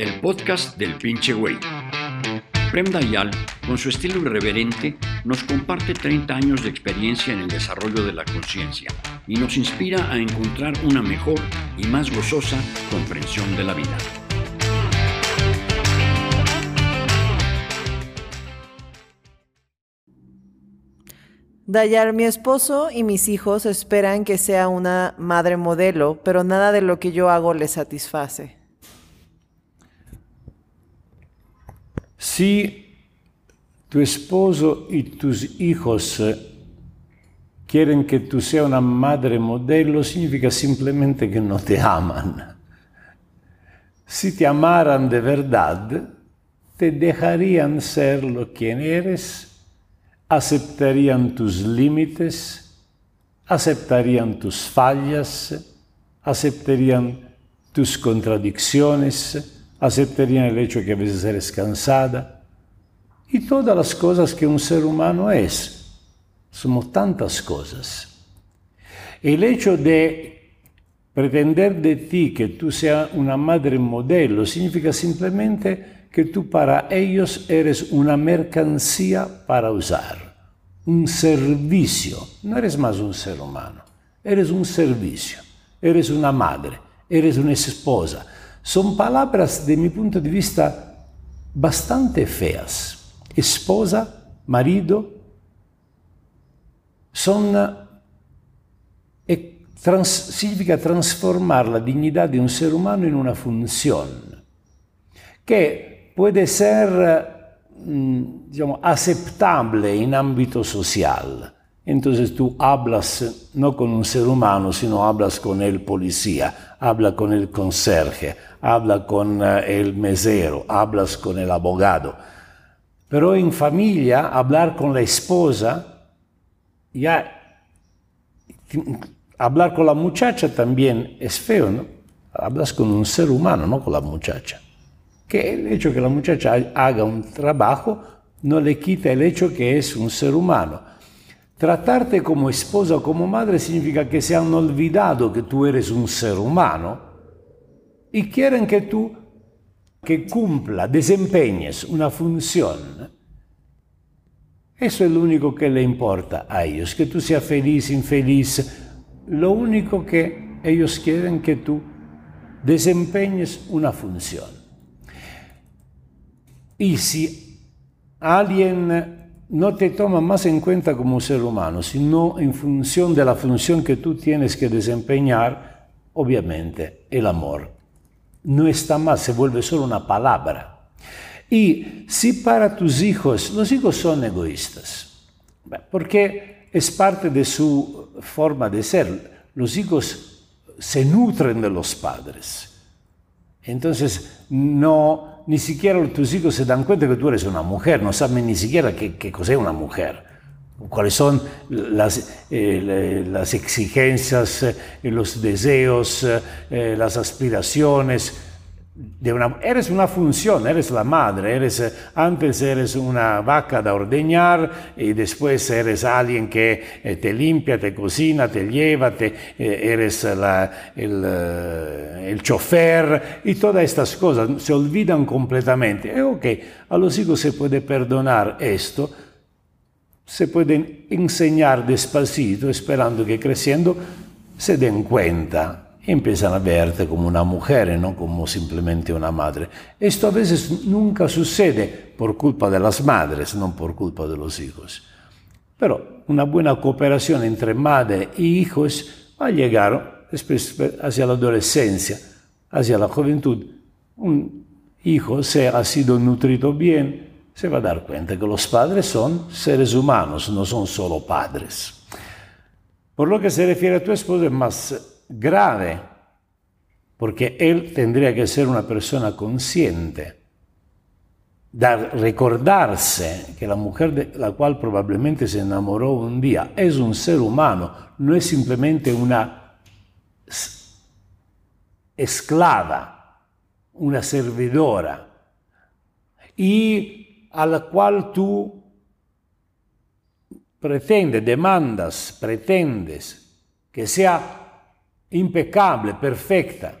el podcast del pinche güey. Prem Dayal, con su estilo irreverente, nos comparte 30 años de experiencia en el desarrollo de la conciencia y nos inspira a encontrar una mejor y más gozosa comprensión de la vida. Dayar, mi esposo y mis hijos esperan que sea una madre modelo, pero nada de lo que yo hago les satisface. Si tu esposo y tus hijos quieren que tú seas una madre modelo, significa simplemente que no te aman. Si te amaran de verdad, te dejarían ser lo quien eres aceptarían tus límites, aceptarían tus fallas, aceptarían tus contradicciones, aceptarían el hecho que a veces eres cansada y todas las cosas que un ser humano es. Somos tantas cosas. El hecho de pretender de ti que tú seas una madre modelo significa simplemente que tú para ellos eres una mercancía para usar, un servicio. No eres más un ser humano, eres un servicio, eres una madre, eres una esposa. Son palabras, de mi punto de vista, bastante feas. Esposa, marido, son eh, trans, significa transformar la dignidad de un ser humano en una función que puede ser mm, digamos, aceptable en ámbito social. Entonces tú hablas no con un ser humano, sino hablas con el policía, habla con el conserje, habla con eh, el mesero, hablas con el abogado. Pero en familia, hablar con la esposa, ya hablar con la muchacha también es feo, ¿no? Hablas con un ser humano, no con la muchacha que el hecho que la muchacha haga un trabajo no le quita el hecho que es un ser humano. Tratarte como esposa o como madre significa que se han olvidado que tú eres un ser humano y quieren que tú que cumpla, desempeñes una función. Eso es lo único que le importa a ellos, que tú seas feliz, infeliz. Lo único que ellos quieren que tú desempeñes una función. Y si alguien no te toma más en cuenta como ser humano, sino en función de la función que tú tienes que desempeñar, obviamente el amor no está más, se vuelve solo una palabra. Y si para tus hijos, los hijos son egoístas, porque es parte de su forma de ser, los hijos se nutren de los padres. Entonces, no, ni siquiera tus hijos se dan cuenta que tú eres una mujer, no saben ni siquiera qué, qué cosa es una mujer, cuáles son las, eh, exigencias, eh, los deseos, eh, las aspiraciones eres una función, eres la madre, eres, antes eres una vaca de ordeñar y después eres alguien que te limpia, te cocina, te lleva, eres el, chofer y todas estas cosas se olvidan completamente. Ok, a los hijos se puede perdonar esto, se pueden enseñar despacito esperando que creciendo se den cuenta empiezan a verte como una mujer y no como simplemente una madre. Esto a veces nunca sucede por culpa de las madres, no por culpa de los hijos. Pero una buena cooperación entre madre y hijos va a llegar hacia la adolescencia, hacia la juventud. Un hijo, si ha sido nutrido bien, se va a dar cuenta que los padres son seres humanos, no son solo padres. Por lo que se refiere a tu esposo es más grave, porque él tendría que ser una persona consciente, dar, recordarse que la mujer de la cual probablemente se enamoró un día es un ser humano, no es simplemente una esclava, una servidora, y a la cual tú pretendes, demandas, pretendes que sea impecable, perfecta.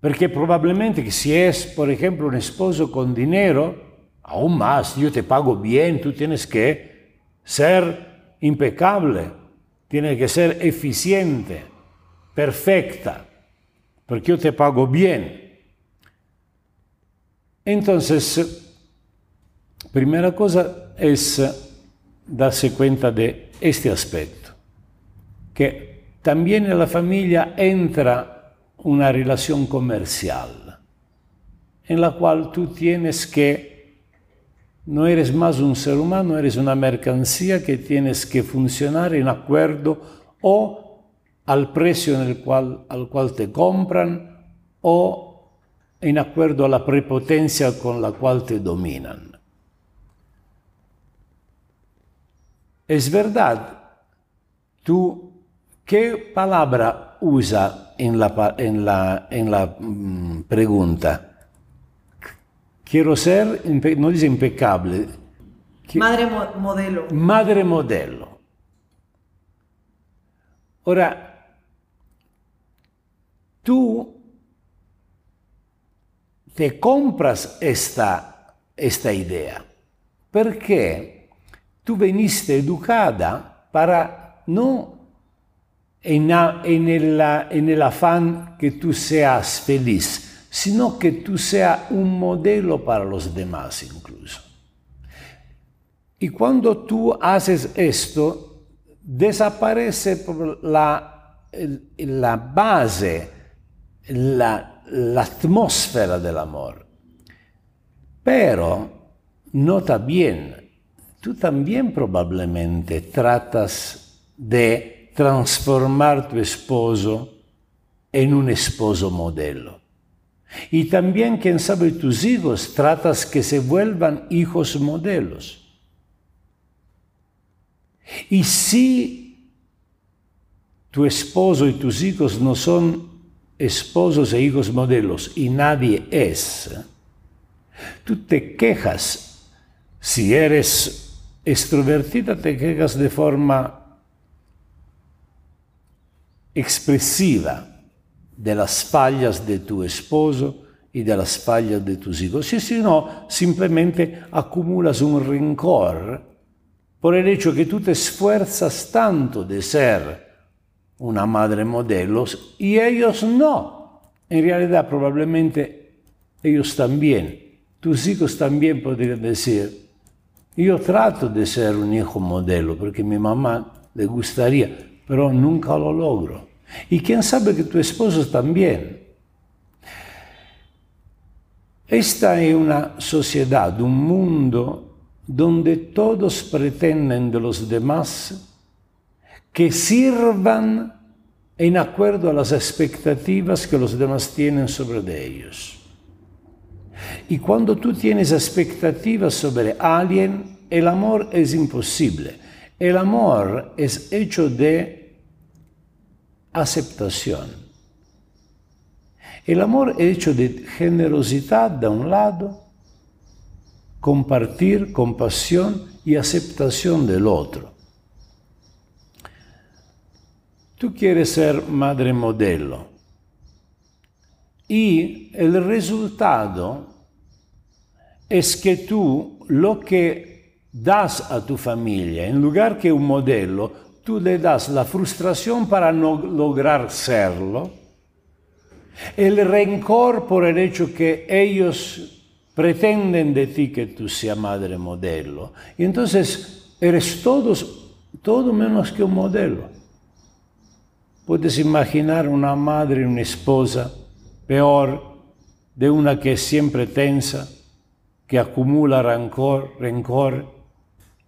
Porque probablemente si es, por ejemplo, un esposo con dinero, aún más, yo te pago bien, tú tienes que ser impecable, tienes que ser eficiente, perfecta, porque yo te pago bien. Entonces, primera cosa es darse cuenta de este aspecto, que también en la familia entra una relación comercial en la cual tú tienes que, no eres más un ser humano, eres una mercancía que tienes que funcionar en acuerdo o al precio en el cual, al cual te compran o en acuerdo a la prepotencia con la cual te dominan. Es verdad, tú, ¿qué palabra usa en la, en la, en la mm, pregunta. Quiero ser, no dice impecable. Madre modelo. Madre modelo. Ahora, tú te compras esta, esta idea perché tu veniste educada para no en, en, el, en el afán que tú seas feliz, sino que tú seas un modelo para los demás incluso. Y cuando tú haces esto, desaparece la, la base, la, la atmósfera del amor. Pero, nota bien, tú también probablemente tratas de transformar tu esposo en un esposo modelo. Y también, quién sabe, tus hijos tratas que se vuelvan hijos modelos. Y si tu esposo y tus hijos no son esposos e hijos modelos y nadie es, tú te quejas. Si eres extrovertida, te quejas de forma expresiva de las fallas de tu esposo y de las fallas de tus hijos. Si no, simplemente acumulas un rencor por el hecho que tú te esfuerzas tanto de ser una madre modelo y ellos no. En realidad probablemente ellos también, tus hijos también podrían decir, yo trato de ser un hijo modelo porque mi mamá le gustaría, pero nunca lo logro. Y quién sabe que tu esposo también. Esta es una sociedad, un mundo donde todos pretenden de los demás que sirvan en acuerdo a las expectativas que los demás tienen sobre ellos. Y cuando tú tienes expectativas sobre alguien, el amor es imposible. El amor es hecho de aceptación. El amor es hecho de generosidad de un lado, compartir, compasión y aceptación del otro. Tú quieres ser madre modelo y el resultado es que tú lo que das a tu familia, en lugar que un modelo, tú le das la frustración para no lograr serlo, el rencor por el hecho que ellos pretenden de ti que tú seas madre modelo. Y entonces eres todo menos que un modelo. Puedes imaginar una madre, una esposa peor de una que es siempre tensa, que acumula rencor, rencor,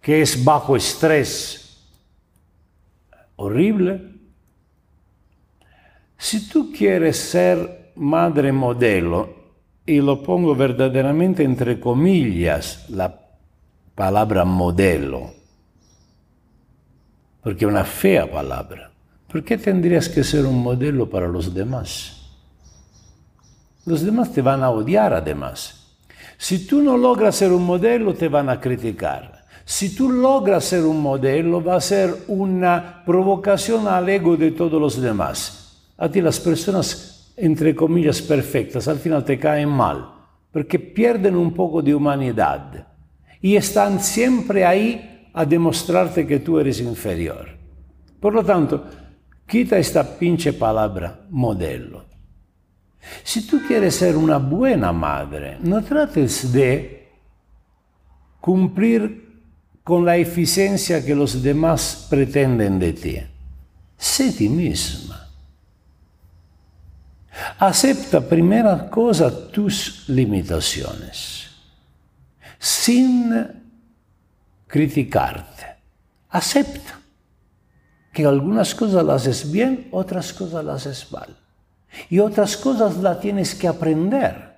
que es bajo estrés, horrible. Si tú quieres ser madre modelo, y lo pongo verdaderamente entre comillas la palabra modelo, porque es una fea palabra, ¿por qué tendrías que ser un modelo para los demás? Los demás te van a odiar además. Si tú no logras ser un modelo, te van a criticar. Si tú logras ser un modelo, va a ser una provocación al ego de todos los demás. A ti las personas entre comillas, perfectas, al final te caen mal, porque pierden un poco de humanidad y están siempre ahí a demostrarte que tú eres inferior. Por lo tanto, quita esta pinche palabra modelo. Si tú quieres ser una buena madre, no trates de cumplir con la eficiencia que los demás pretenden de ti. Sé ti misma. Acepta primera cosa tus limitaciones, sin criticarte. Acepta que algunas cosas las haces bien, otras cosas las haces mal. Y otras cosas las tienes que aprender.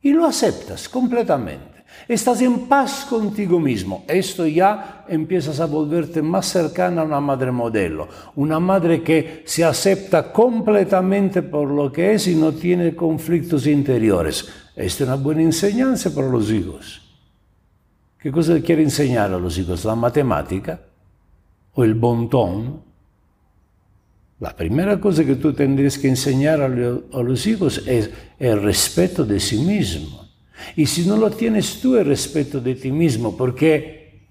Y lo aceptas completamente. Estás en paz contigo mismo. Esto ya empiezas a volverte más cercana a una madre modelo. Una madre que se acepta completamente por lo que es y no tiene conflictos interiores. Esta es una buena enseñanza para los hijos. ¿Qué cosa quiere enseñar a los hijos? ¿La matemática? ¿O el bontón? La primera cosa que tú tendrías que enseñar a, los hijos es el respeto de sí mismo. Y si no lo tienes tú, el respeto de ti mismo, porque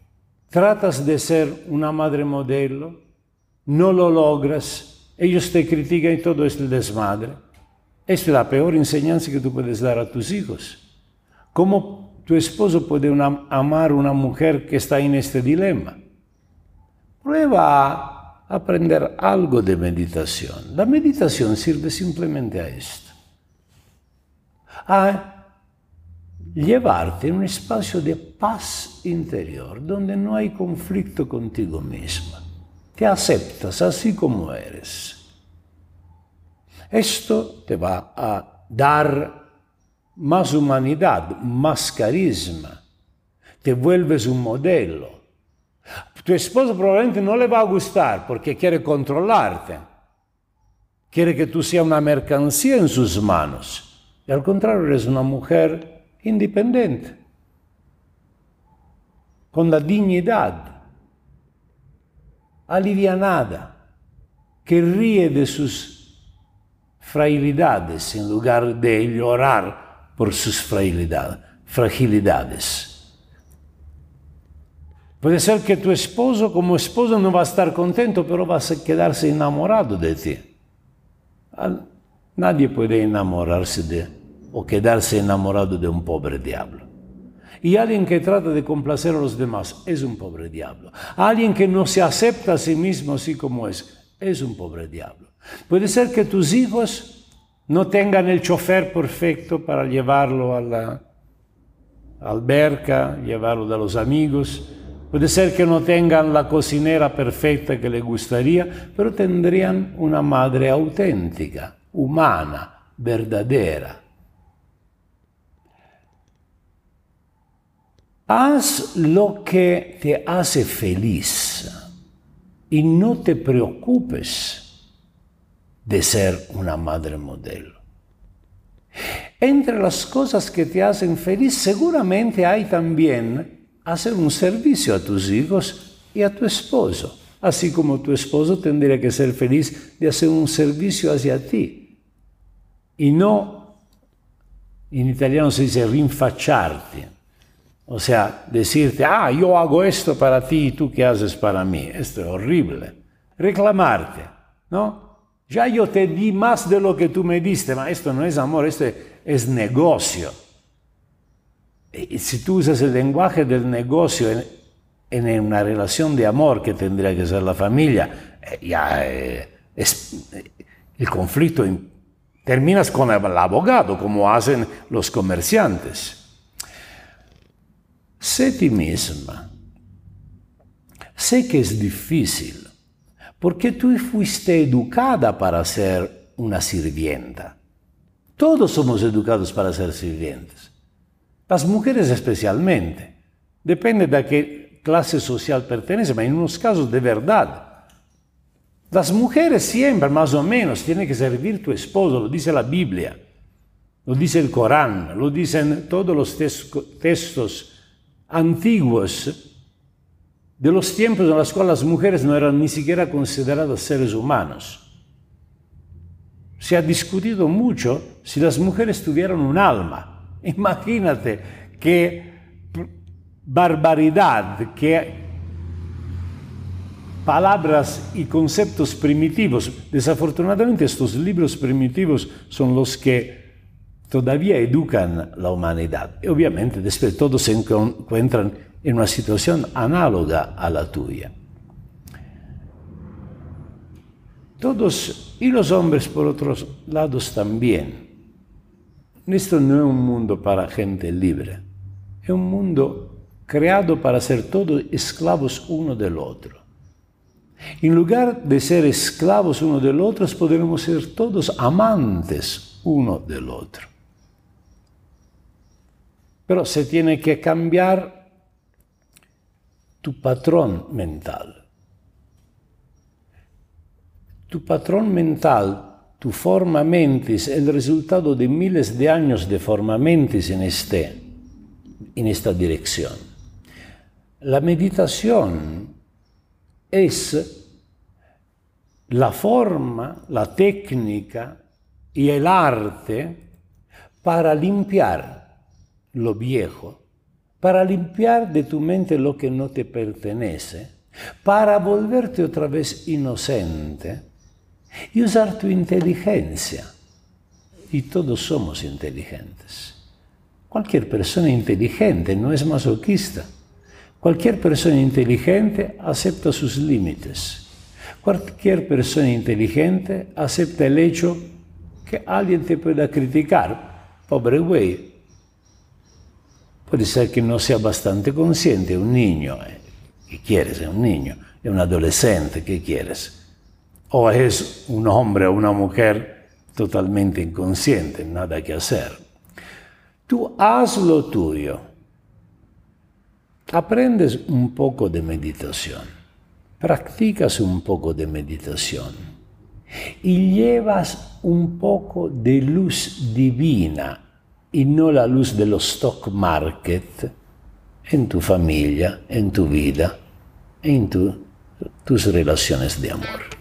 tratas de ser una madre modelo, no lo logras, ellos te critican y todo es el desmadre. Esta es la peor enseñanza que tú puedes dar a tus hijos. ¿Cómo tu esposo puede amar a una mujer que está en este dilema? Prueba aprender algo de meditación. La meditación sirve simplemente a esto. A llevarte en un espacio de paz interior, donde no hay conflicto contigo misma. Te aceptas así como eres. Esto te va a dar más humanidad, más carisma. Te vuelves un modelo tu esposo probablemente no le va a gustar porque quiere controlarte. Quiere que tú seas una mercancía en sus manos. Y al contrario, eres una mujer independiente, con la dignidad, alivianada, que ríe de sus fragilidades en lugar de llorar por sus fragilidades. Puede ser que tu esposo como esposo no va a estar contento, pero va a quedarse enamorado de ti. Nadie puede enamorarse de o quedarse enamorado de un pobre diablo. Y alguien que trata de complacer a los demás es un pobre diablo. Alguien que no se acepta a sí mismo así como es, es un pobre diablo. Puede ser que tus hijos no tengan el chofer perfecto para llevarlo a la alberca, llevarlo de los amigos, Puede ser que no tengan la cocinera perfecta que le gustaría, pero tendrían una madre auténtica, humana, verdadera. Haz lo que te hace feliz y no te preocupes de ser una madre modelo. Entre las cosas que te hacen feliz seguramente hay también hacer un servicio a tus hijos y a tu esposo, así como tu esposo tendría que ser feliz de hacer un servicio hacia ti. Y no, en italiano se dice rinfacciarti, o sea, decirte, ah, yo hago esto para ti y tú qué haces para mí. Esto es horrible. Reclamarte, ¿no? Ya yo te di más de lo que tú me diste, pero esto no es amor, esto es negocio si tú usas el lenguaje del negocio en, una relación de amor que tendría que ser la familia, eh, ya eh, eh, el conflicto terminas con el abogado, como hacen los comerciantes. Sé ti misma. Sé que es difícil, porque tú fuiste educada para ser una sirvienta. Todos somos educados para ser sirvientes. Las mujeres especialmente. Depende de qué clase social pertenece, pero en unos casos de verdad. Las mujeres siempre, más o menos, tienen que servir tu esposo, lo dice la Biblia, lo dice el Corán, lo dicen todos los textos antiguos de los tiempos en los cuales las mujeres no eran ni siquiera consideradas seres humanos. Se ha discutido mucho si las mujeres tuvieran un alma. Imagínate qué barbaridad, qué palabras y conceptos primitivos. Desafortunadamente estos libros primitivos son los que todavía educan la humanidad. Y obviamente después todos se encuentran en una situación análoga a la tuya. Todos, y los hombres por otros lados también. Esto no es un mundo para gente libre, es un mundo creado para ser todos esclavos uno del otro. En lugar de ser esclavos uno del otro, podremos ser todos amantes uno del otro. Pero se tiene que cambiar tu patrón mental. Tu patrón mental, tu forma mentis, el resultado de miles de años de forma mentis en, este, en esta dirección. La meditación es la forma, la técnica y el arte para limpiar lo viejo, para limpiar de tu mente lo que no te pertenece, para volverte otra vez inocente y usar tu inteligencia. Y todos somos inteligentes. Cualquier persona inteligente no es masoquista. Cualquier persona inteligente acepta sus límites. Cualquier persona inteligente acepta el hecho que alguien te pueda criticar. Pobre güey. Puede ser que no sea bastante consciente, un niño. Eh. ¿Qué quieres? Es un niño. Es un adolescente. ¿Qué quieres? O es un hombre o una mujer totalmente inconsciente, nada que hacer. Tú haz lo tuyo. Aprendes un poco de meditación, practicas un poco de meditación y llevas un poco de luz divina y no la luz de los stock market en tu familia, en tu vida, en tus relaciones de amor.